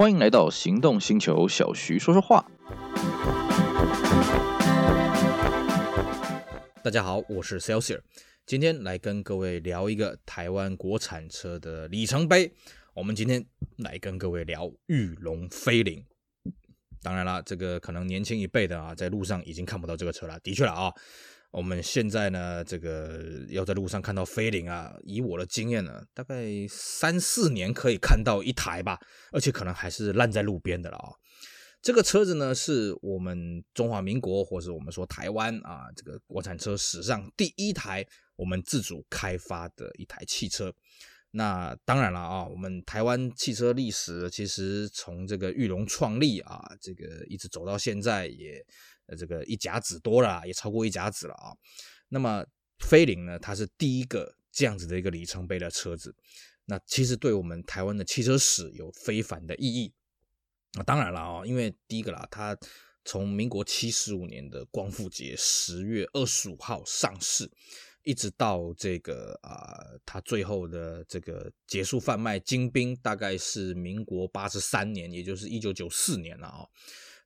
欢迎来到行动星球，小徐说说话。大家好，我是 Celsius，今天来跟各位聊一个台湾国产车的里程碑。我们今天来跟各位聊玉龙飞凌。当然了，这个可能年轻一辈的啊，在路上已经看不到这个车了。的确了啊。我们现在呢，这个要在路上看到飞凌啊，以我的经验呢，大概三四年可以看到一台吧，而且可能还是烂在路边的了啊。这个车子呢，是我们中华民国，或是我们说台湾啊，这个国产车史上第一台我们自主开发的一台汽车。那当然了啊，我们台湾汽车历史其实从这个裕隆创立啊，这个一直走到现在也。这个一甲子多了，也超过一甲子了啊。那么飞凌呢，它是第一个这样子的一个里程碑的车子。那其实对我们台湾的汽车史有非凡的意义。那当然了啊，因为第一个啦，它从民国七十五年的光复节十月二十五号上市，一直到这个啊，它最后的这个结束贩卖金兵，大概是民国八十三年，也就是一九九四年了啊。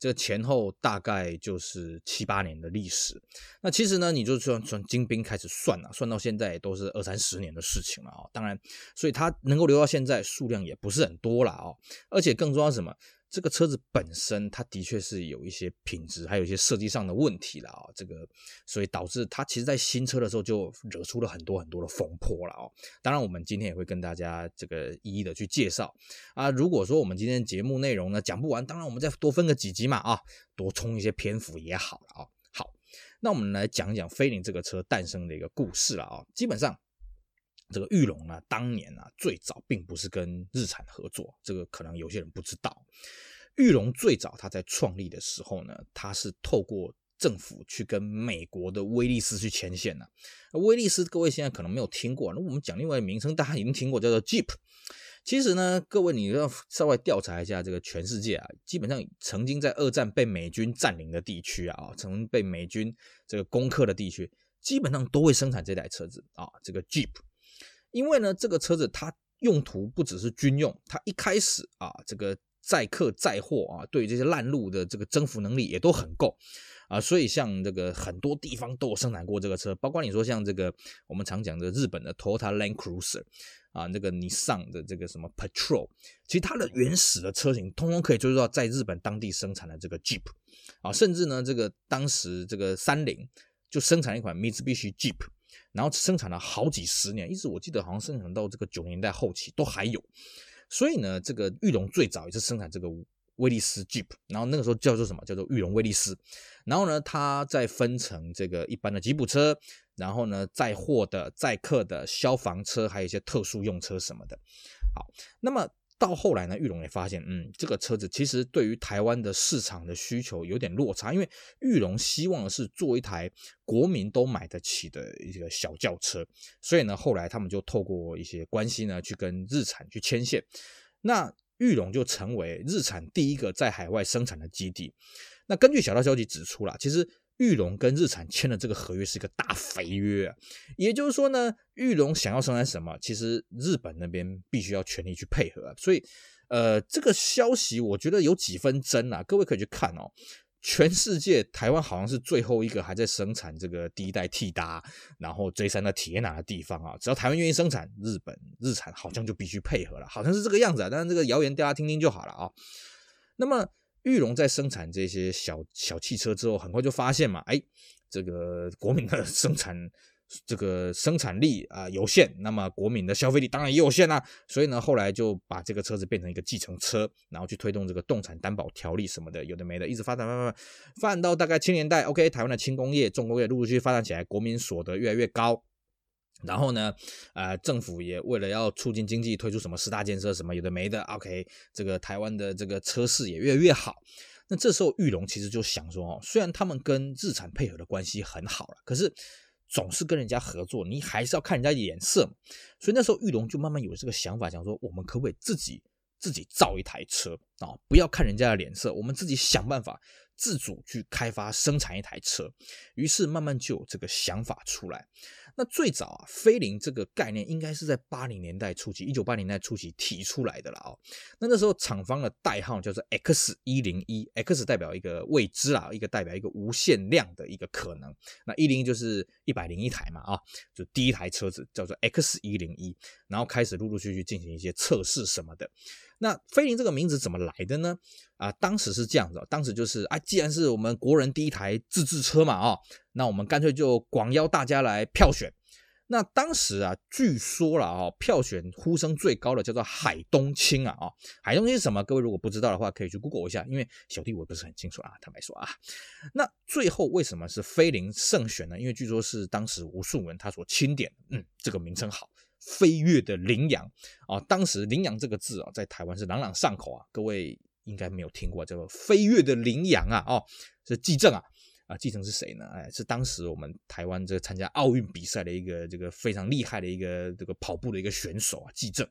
这前后大概就是七八年的历史。那其实呢，你就算从精兵开始算了，算到现在也都是二三十年的事情了啊。当然，所以它能够留到现在，数量也不是很多了啊。而且更重要什么？这个车子本身，它的确是有一些品质，还有一些设计上的问题了啊。这个，所以导致它其实在新车的时候就惹出了很多很多的风波了啊。当然，我们今天也会跟大家这个一一的去介绍啊。如果说我们今天节目内容呢讲不完，当然我们再多分个几集嘛啊，多充一些篇幅也好了啊。好，那我们来讲讲飞凌这个车诞生的一个故事了啊。基本上。这个玉龙呢，当年啊，最早并不是跟日产合作，这个可能有些人不知道。玉龙最早他在创立的时候呢，他是透过政府去跟美国的威利斯去牵线的。威利斯各位现在可能没有听过，那我们讲另外一名称，大家已经听过，叫做 Jeep。其实呢，各位你要稍微调查一下这个全世界啊，基本上曾经在二战被美军占领的地区啊，曾经被美军这个攻克的地区，基本上都会生产这台车子啊，这个 Jeep。因为呢，这个车子它用途不只是军用，它一开始啊，这个载客载货啊，对这些烂路的这个征服能力也都很够啊，所以像这个很多地方都有生产过这个车，包括你说像这个我们常讲的日本的 Toyota Land Cruiser 啊，那个尼桑的这个什么 Patrol，其实它的原始的车型通通可以追溯到在日本当地生产的这个 Jeep 啊，甚至呢，这个当时这个三菱就生产一款 Mitsubishi Jeep。然后生产了好几十年，一直我记得好像生产到这个九年代后期都还有。所以呢，这个玉龙最早也是生产这个威利斯 Jeep，然后那个时候叫做什么？叫做玉龙威利斯。然后呢，它再分成这个一般的吉普车，然后呢，载货的、载客的、消防车，还有一些特殊用车什么的。好，那么。到后来呢，裕隆也发现，嗯，这个车子其实对于台湾的市场的需求有点落差，因为裕隆希望是做一台国民都买得起的一个小轿车，所以呢，后来他们就透过一些关系呢，去跟日产去牵线，那裕隆就成为日产第一个在海外生产的基地。那根据小道消息指出啦，其实。玉龙跟日产签的这个合约是一个大肥约啊，也就是说呢，玉龙想要生产什么，其实日本那边必须要全力去配合啊。所以，呃，这个消息我觉得有几分真啊，各位可以去看哦。全世界台湾好像是最后一个还在生产这个第一代 T 搭，然后 J3 的体验拿的地方啊。只要台湾愿意生产，日本日产好像就必须配合了，好像是这个样子啊。但是这个谣言大家听听就好了啊。那么。裕隆在生产这些小小汽车之后，很快就发现嘛，哎，这个国民的生产这个生产力啊有限，那么国民的消费力当然也有限啊，所以呢，后来就把这个车子变成一个计程车，然后去推动这个动产担保条例什么的，有的没的，一直发展，发展，发展到大概七年代，OK，台湾的轻工业、重工业陆陆续续发展起来，国民所得越来越高。然后呢，呃，政府也为了要促进经济，推出什么十大建设，什么有的没的。OK，这个台湾的这个车市也越来越好。那这时候玉龙其实就想说，哦，虽然他们跟日产配合的关系很好了，可是总是跟人家合作，你还是要看人家脸色。所以那时候玉龙就慢慢有这个想法，想说我们可不可以自己自己造一台车啊？不要看人家的脸色，我们自己想办法。自主去开发生产一台车，于是慢慢就有这个想法出来。那最早啊，飞凌这个概念应该是在八零年代初期，一九八零年代初期提出来的了啊。那那时候厂方的代号叫做 X 一零一，X 代表一个未知啊，一个代表一个无限量的一个可能。那一零一就是一百零一台嘛啊，就第一台车子叫做 X 一零一，然后开始陆陆续续进行一些测试什么的。那飞凌这个名字怎么来的呢？啊，当时是这样子，当时就是啊，既然是我们国人第一台自制车嘛，啊，那我们干脆就广邀大家来票选。那当时啊，据说了啊，票选呼声最高的叫做海东青啊，啊，海东青是什么？各位如果不知道的话，可以去 Google 一下，因为小弟我不是很清楚啊，坦白说啊。那最后为什么是飞凌胜选呢？因为据说是当时吴顺文他所钦点，嗯，这个名称好。飞跃的羚羊啊，当时“羚羊”这个字啊，在台湾是朗朗上口啊。各位应该没有听过，叫做“飞跃的羚羊”啊，哦，是纪政啊，啊，纪政是谁呢？哎，是当时我们台湾这个参加奥运比赛的一个这个非常厉害的一个这个跑步的一个选手啊，纪政。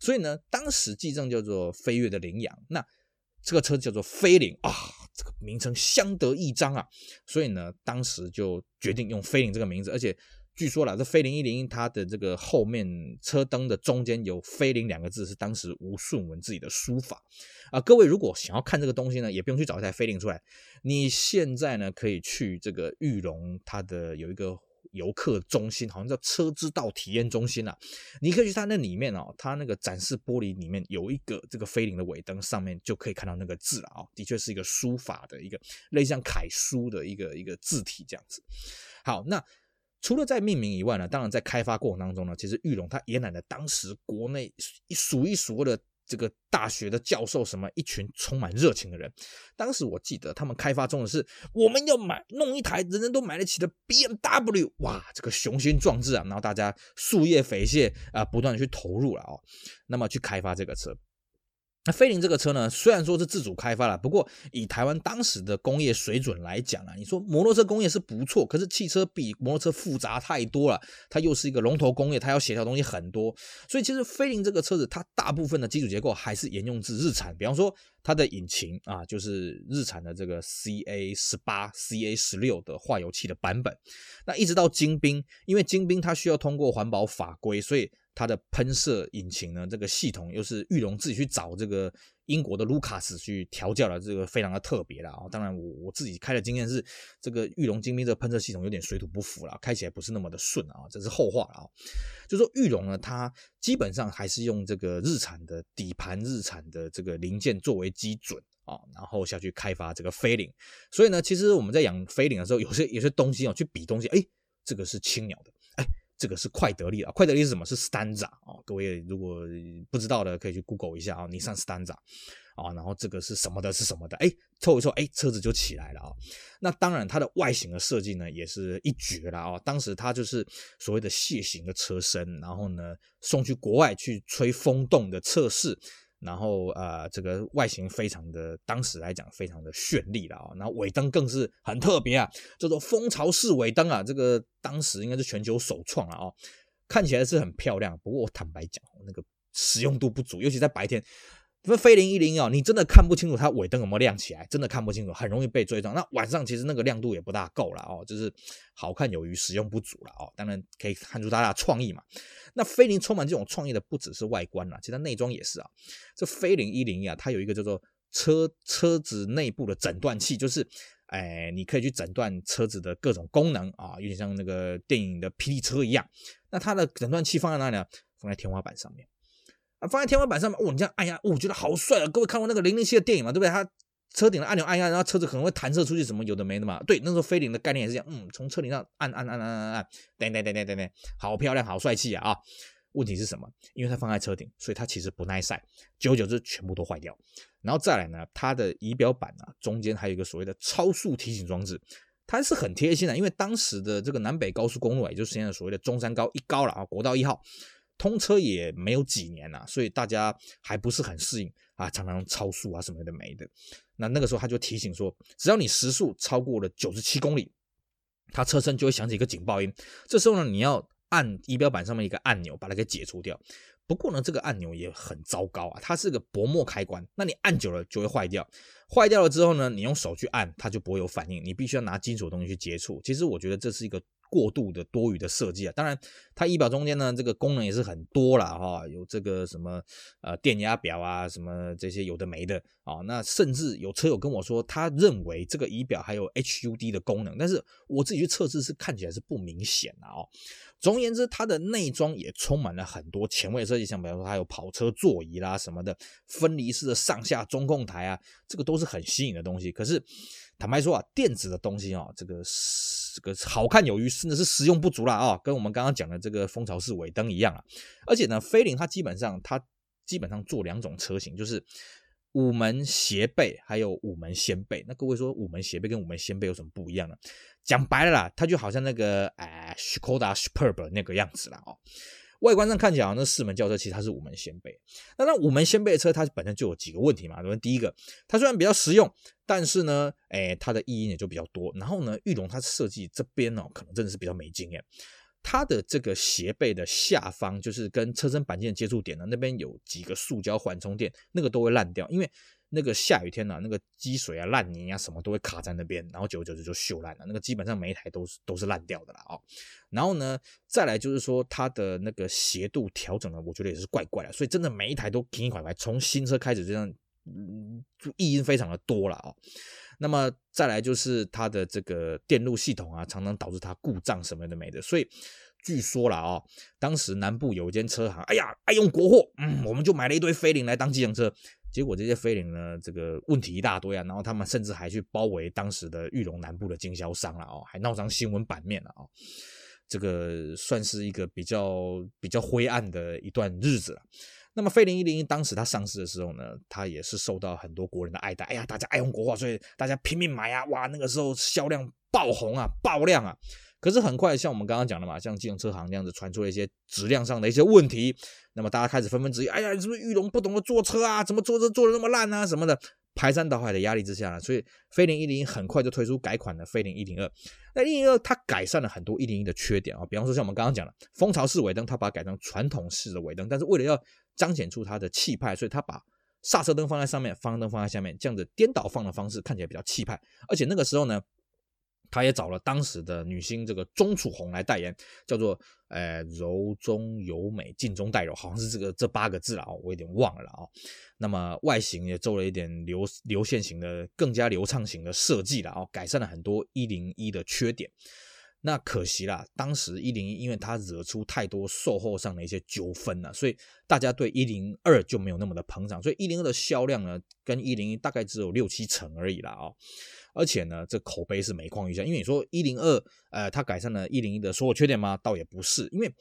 所以呢，当时纪政叫做“飞跃的羚羊”，那这个车叫做飞羚啊，这个名称相得益彰啊。所以呢，当时就决定用飞羚这个名字，而且。据说了，这飞凌一零一，它的这个后面车灯的中间有“飞凌”两个字，是当时吴顺文自己的书法啊。各位如果想要看这个东西呢，也不用去找一台飞凌出来，你现在呢可以去这个玉龙，它的有一个游客中心，好像叫车之道体验中心啊。你可以去它那里面哦，它那个展示玻璃里面有一个这个飞凌的尾灯，上面就可以看到那个字了啊。的确是一个书法的一个类似像楷书的一个一个字体这样子。好，那。除了在命名以外呢，当然在开发过程当中呢，其实玉龙它也揽了当时国内数一数二的这个大学的教授，什么一群充满热情的人。当时我记得他们开发中的是我们要买弄一台人人都买得起的 BMW，哇，这个雄心壮志啊，然后大家夙夜匪懈啊，不断的去投入了哦，那么去开发这个车。那飞凌这个车呢，虽然说是自主开发了，不过以台湾当时的工业水准来讲啊，你说摩托车工业是不错，可是汽车比摩托车复杂太多了，它又是一个龙头工业，它要协调东西很多，所以其实飞凌这个车子，它大部分的基础结构还是沿用自日产，比方说它的引擎啊，就是日产的这个 CA 十八、CA 十六的化油器的版本，那一直到精兵，因为精兵它需要通过环保法规，所以。它的喷射引擎呢，这个系统又是玉龙自己去找这个英国的卢卡斯去调教的，这个非常的特别了啊。当然，我我自己开的经验是，这个玉龙精兵这个喷射系统有点水土不服了，开起来不是那么的顺啊，这是后话了啊。就说玉龙呢，它基本上还是用这个日产的底盘、日产的这个零件作为基准啊，然后下去开发这个飞领。所以呢，其实我们在养飞领的时候，有些有些东西哦，去比东西，哎，这个是青鸟的。这个是快得利啊，快得利是什么？是 Stanza 啊，各位如果不知道的，可以去 Google 一下啊，你上 Stanza 啊，然后这个是什么的？是什么的？哎，凑一凑，哎，车子就起来了啊。那当然，它的外形的设计呢，也是一绝了啊。当时它就是所谓的蟹形的车身，然后呢，送去国外去吹风洞的测试。然后呃，这个外形非常的，当时来讲非常的绚丽了啊。然后尾灯更是很特别啊，叫做蜂巢式尾灯啊。这个当时应该是全球首创了啊，看起来是很漂亮。不过我坦白讲，那个使用度不足，尤其在白天。那飞凌一零一哦，你真的看不清楚它尾灯有没有亮起来，真的看不清楚，很容易被追撞。那晚上其实那个亮度也不大够了哦，就是好看有余，实用不足了哦。当然可以看出大家的创意嘛。那飞凌充满这种创意的不只是外观啦，其实内装也是啊。这飞凌一零一啊，它有一个叫做车车子内部的诊断器，就是哎，你可以去诊断车子的各种功能啊，有点像那个电影的霹雳车一样。那它的诊断器放在哪里呢？放在天花板上面。啊，放在天花板上面，哦，你这样按压，我觉得好帅啊！各位看过那个零零七的电影嘛？对不对？它车顶的按钮按压，然后车子可能会弹射出去，什么有的没的嘛。对，那时候飞凌的概念也是这样，嗯，从车顶上按按按按按按，噔噔噔噔噔噔，好漂亮，好帅气啊！啊，问题是什么？因为它放在车顶，所以它其实不耐晒，久而久之全部都坏掉。然后再来呢，它的仪表板啊，中间还有一个所谓的超速提醒装置，它是很贴心的，因为当时的这个南北高速公路，也就是现在所谓的中山高一高了啊，国道一号。通车也没有几年了，所以大家还不是很适应啊，常常超速啊什么的没的。那那个时候他就提醒说，只要你时速超过了九十七公里，它车身就会响起一个警报音。这时候呢，你要按仪表板上面一个按钮把它给解除掉。不过呢，这个按钮也很糟糕啊，它是个薄膜开关，那你按久了就会坏掉。坏掉了之后呢，你用手去按它就不会有反应，你必须要拿金属东西去接触。其实我觉得这是一个。过度的多余的设计啊。当然，它仪表中间呢，这个功能也是很多了。哈，有这个什么呃电压表啊，什么这些有的没的啊。那甚至有车友跟我说，他认为这个仪表还有 HUD 的功能，但是我自己去测试是看起来是不明显的哦。总而言之，它的内装也充满了很多前卫设计，像比方说它有跑车座椅啦什么的，分离式的上下中控台啊，这个都是很吸引的东西。可是坦白说啊，电子的东西啊，这个这个好看有余，甚至是实用不足啦啊，跟我们刚刚讲的这个蜂巢式尾灯一样啊。而且呢，飞凌它基本上它基本上做两种车型，就是。五门斜背还有五门掀背，那各位说五门斜背跟五门掀背有什么不一样呢？讲白了啦，它就好像那个哎，Škoda Superb 那个样子啦哦。外观上看起来好像那四门轿车，其实它是五门掀背。那那五门掀背的车，它本身就有几个问题嘛。第一个，它虽然比较实用，但是呢，哎，它的异音也就比较多。然后呢，玉龙它设计这边哦，可能真的是比较没经验。它的这个斜背的下方，就是跟车身板件接触点呢，那边有几个塑胶缓冲垫，那个都会烂掉，因为那个下雨天呐、啊，那个积水啊、烂泥啊什么都会卡在那边，然后久而久之就锈烂了。那个基本上每一台都是都是烂掉的啦哦。然后呢，再来就是说它的那个斜度调整呢，我觉得也是怪怪的，所以真的每一台都停一块牌，从新车开始这样，嗯，异音非常的多了哦。那么再来就是它的这个电路系统啊，常常导致它故障什么的没的，所以据说了啊，当时南部有一间车行，哎呀，爱用国货，嗯，我们就买了一堆飞凌来当计程车，结果这些飞凌呢，这个问题一大堆啊，然后他们甚至还去包围当时的裕隆南部的经销商了哦，还闹上新闻版面了啊，这个算是一个比较比较灰暗的一段日子了。那么飞凌一零一当时它上市的时候呢，它也是受到很多国人的爱戴。哎呀，大家爱用国货，所以大家拼命买啊！哇，那个时候销量爆红啊，爆量啊！可是很快，像我们刚刚讲的嘛，像计程车行那样子传出了一些质量上的一些问题，那么大家开始纷纷质疑：哎呀，你是不是裕隆不懂得做车啊？怎么做车做的那么烂啊？什么的？排山倒海的压力之下呢，所以飞凌一零很快就推出改款的飞凌一零二。那一零二它改善了很多一零一的缺点啊，比方说像我们刚刚讲的蜂巢式尾灯，它把它改成传统式的尾灯，但是为了要彰显出它的气派，所以它把刹车灯放在上面，方向灯放在下面，这样子颠倒放的方式看起来比较气派。而且那个时候呢，他也找了当时的女星这个钟楚红来代言，叫做呃柔中有美，静中带柔，好像是这个这八个字了啊，我有点忘了啊。那么外形也做了一点流流线型的，更加流畅型的设计了啊，改善了很多一零一的缺点。那可惜啦，当时一零一因为它惹出太多售后上的一些纠纷了，所以大家对一零二就没有那么的捧场，所以一零二的销量呢，跟一零一大概只有六七成而已啦哦。而且呢，这口碑是每况愈下，因为你说一零二，呃，它改善了一零一的所有缺点吗？倒也不是，因为。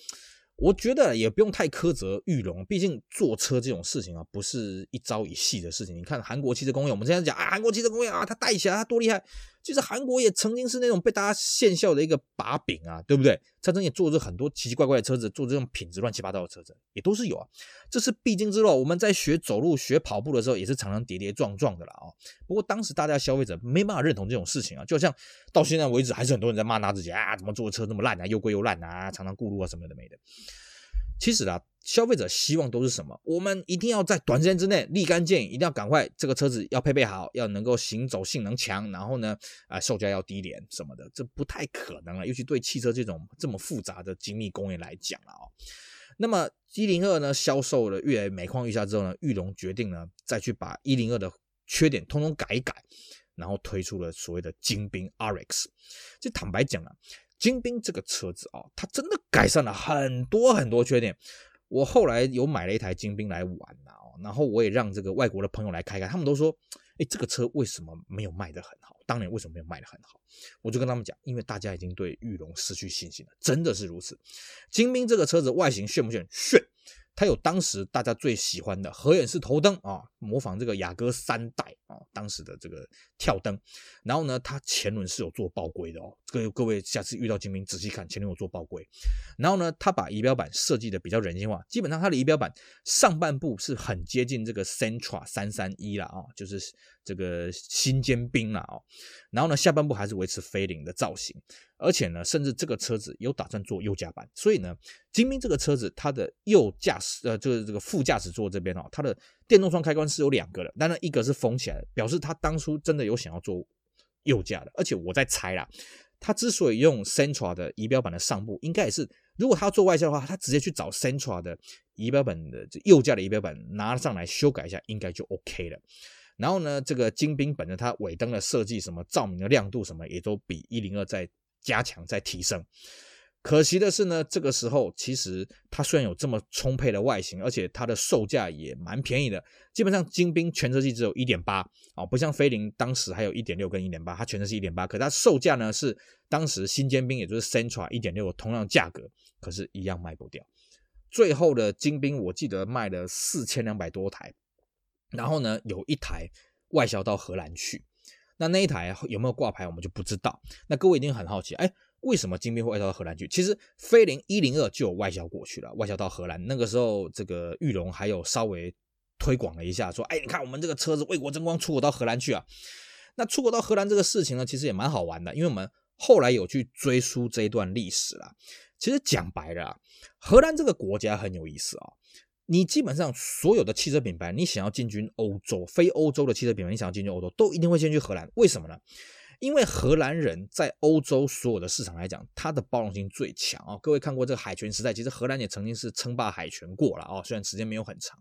我觉得也不用太苛责裕隆，毕竟坐车这种事情啊，不是一朝一夕的事情。你看韩国汽车工业，我们之前讲啊，韩国汽车工业啊，它带起来，它多厉害。其实韩国也曾经是那种被大家羡笑的一个把柄啊，对不对？他曾经也做着很多奇奇怪怪的车子，做这种品质乱七八糟的车子，也都是有啊。这是必经之路。我们在学走路、学跑步的时候，也是常常跌跌撞撞的啦啊。不过当时大家消费者没办法认同这种事情啊，就像到现在为止，还是很多人在骂他自己啊，怎么坐车那么烂啊，又贵又烂啊，常常过路啊什么的没的。其实啊，消费者希望都是什么？我们一定要在短时间之内立竿见影，一定要赶快，这个车子要配备好，要能够行走性能强，然后呢，啊，售价要低廉什么的，这不太可能了。尤其对汽车这种这么复杂的精密工业来讲啊，那么一零二呢，销售了越来越每况愈下之后呢，裕隆决定呢，再去把一零二的缺点通通改一改，然后推出了所谓的精兵 RX。这坦白讲啊。精兵这个车子啊，它真的改善了很多很多缺点。我后来有买了一台精兵来玩啊，然后我也让这个外国的朋友来开开，他们都说，哎，这个车为什么没有卖得很好？当年为什么没有卖得很好？我就跟他们讲，因为大家已经对玉龙失去信心了，真的是如此。精兵这个车子外形炫不炫？炫。它有当时大家最喜欢的合眼式头灯啊，模仿这个雅阁三代啊，当时的这个跳灯。然后呢，它前轮是有做爆规的哦，各位各位下次遇到精兵仔细看，前轮有做爆规。然后呢，它把仪表板设计的比较人性化，基本上它的仪表板上半部是很接近这个 Sentra 三三一了啊，就是这个新尖兵了啊。然后呢，下半部还是维持飞凌的造型。而且呢，甚至这个车子有打算做右驾版，所以呢，精兵这个车子它的右驾驶呃，就是这个副驾驶座这边哦，它的电动窗开关是有两个的，但是一个是封起来的，表示他当初真的有想要做右驾的。而且我在猜啦，他之所以用 Sentra 的仪表板的上部，应该也是如果他要做外销的话，他直接去找 Sentra 的仪表板的右架的仪表板拿上来修改一下，应该就 OK 了。然后呢，这个精兵本着它尾灯的设计，什么照明的亮度什么，也都比一零二再加强、再提升。可惜的是呢，这个时候其实它虽然有这么充沛的外形，而且它的售价也蛮便宜的。基本上精兵全车系只有一点八啊，不像飞凌当时还有一点六跟一点八，它全车是一点八，可它售价呢是当时新尖兵也就是 Sentra 一点六同样价格，可是一样卖不掉。最后的精兵我记得卖了四千两百多台，然后呢有一台外销到荷兰去，那那一台有没有挂牌我们就不知道。那各位一定很好奇，哎。为什么精兵会外销到荷兰去？其实菲凌一零二就有外销过去了，外销到荷兰。那个时候，这个裕隆还有稍微推广了一下，说：“哎，你看我们这个车子为国争光，出口到荷兰去啊。”那出口到荷兰这个事情呢，其实也蛮好玩的，因为我们后来有去追溯这一段历史啦。其实讲白了，荷兰这个国家很有意思啊。你基本上所有的汽车品牌，你想要进军欧洲，非欧洲的汽车品牌，你想要进军欧洲，都一定会先去荷兰。为什么呢？因为荷兰人在欧洲所有的市场来讲，它的包容性最强啊！各位看过这个海权时代，其实荷兰也曾经是称霸海权过了啊，虽然时间没有很长，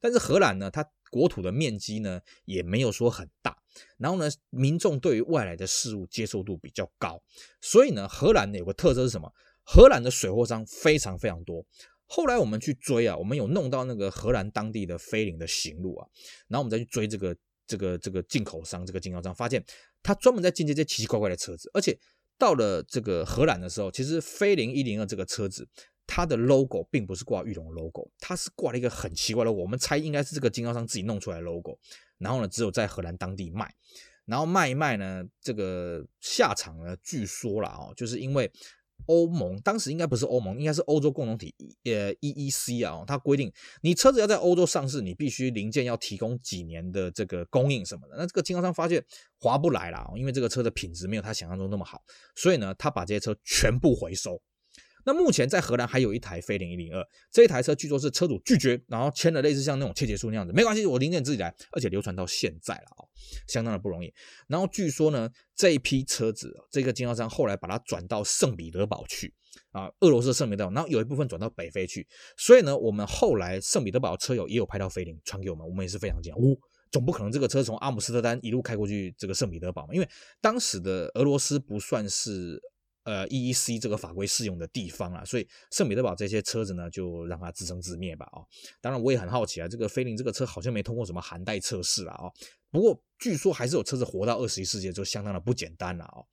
但是荷兰呢，它国土的面积呢也没有说很大，然后呢，民众对于外来的事物接受度比较高，所以呢，荷兰有个特色是什么？荷兰的水货商非常非常多。后来我们去追啊，我们有弄到那个荷兰当地的菲林的行路啊，然后我们再去追这个这个这个进口商，这个经销商，发现。他专门在进这些奇奇怪怪的车子，而且到了这个荷兰的时候，其实飞凌一零二这个车子，它的 logo 并不是挂裕隆 logo，它是挂了一个很奇怪的我们猜应该是这个经销商自己弄出来的 logo，然后呢，只有在荷兰当地卖，然后卖一卖呢，这个下场呢，据说了啊，就是因为。欧盟当时应该不是欧盟，应该是欧洲共同体，呃，EEC 啊，它规定你车子要在欧洲上市，你必须零件要提供几年的这个供应什么的。那这个经销商发现划不来了，因为这个车的品质没有他想象中那么好，所以呢，他把这些车全部回收。那目前在荷兰还有一台飞凌一零二，这一台车据说是车主拒绝，然后签了类似像那种切结书那样子，没关系，我零件自己来，而且流传到现在了啊，相当的不容易。然后据说呢，这一批车子，这个经销商后来把它转到圣彼得堡去啊，俄罗斯圣彼得堡，然后有一部分转到北非去。所以呢，我们后来圣彼得堡车友也有拍到飞凌传给我们，我们也是非常惊讶，哦，总不可能这个车从阿姆斯特丹一路开过去这个圣彼得堡嘛？因为当时的俄罗斯不算是。呃，EEC 这个法规适用的地方啊，所以圣彼得堡这些车子呢，就让它自生自灭吧啊、哦。当然，我也很好奇啊，这个菲林这个车好像没通过什么寒带测试了啊。不过据说还是有车子活到二十一世纪，就相当的不简单了啊、哦。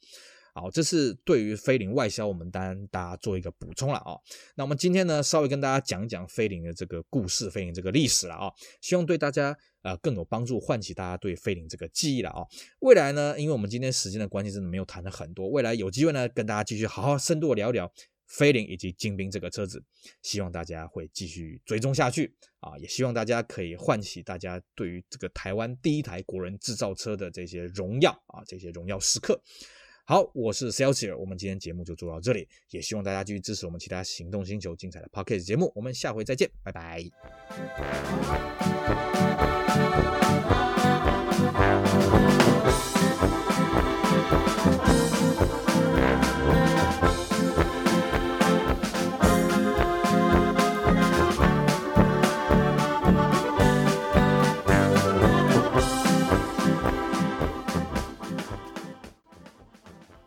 好，这是对于飞凌外销，我们当然大家做一个补充了啊、那我们今天呢，稍微跟大家讲一讲飞凌的这个故事，飞凌这个历史了啊、希望对大家。呃，更有帮助，唤起大家对飞凌这个记忆了啊、未来呢，因为我们今天时间的关系，真的没有谈的很多。未来有机会呢，跟大家继续好好深度聊聊飞凌以及精兵这个车子，希望大家会继续追踪下去啊！也希望大家可以唤起大家对于这个台湾第一台国人制造车的这些荣耀啊，这些荣耀时刻。好，我是 Celsius，我们今天节目就做到这里，也希望大家继续支持我们其他行动星球精彩的 Pocket 节目，我们下回再见，拜拜。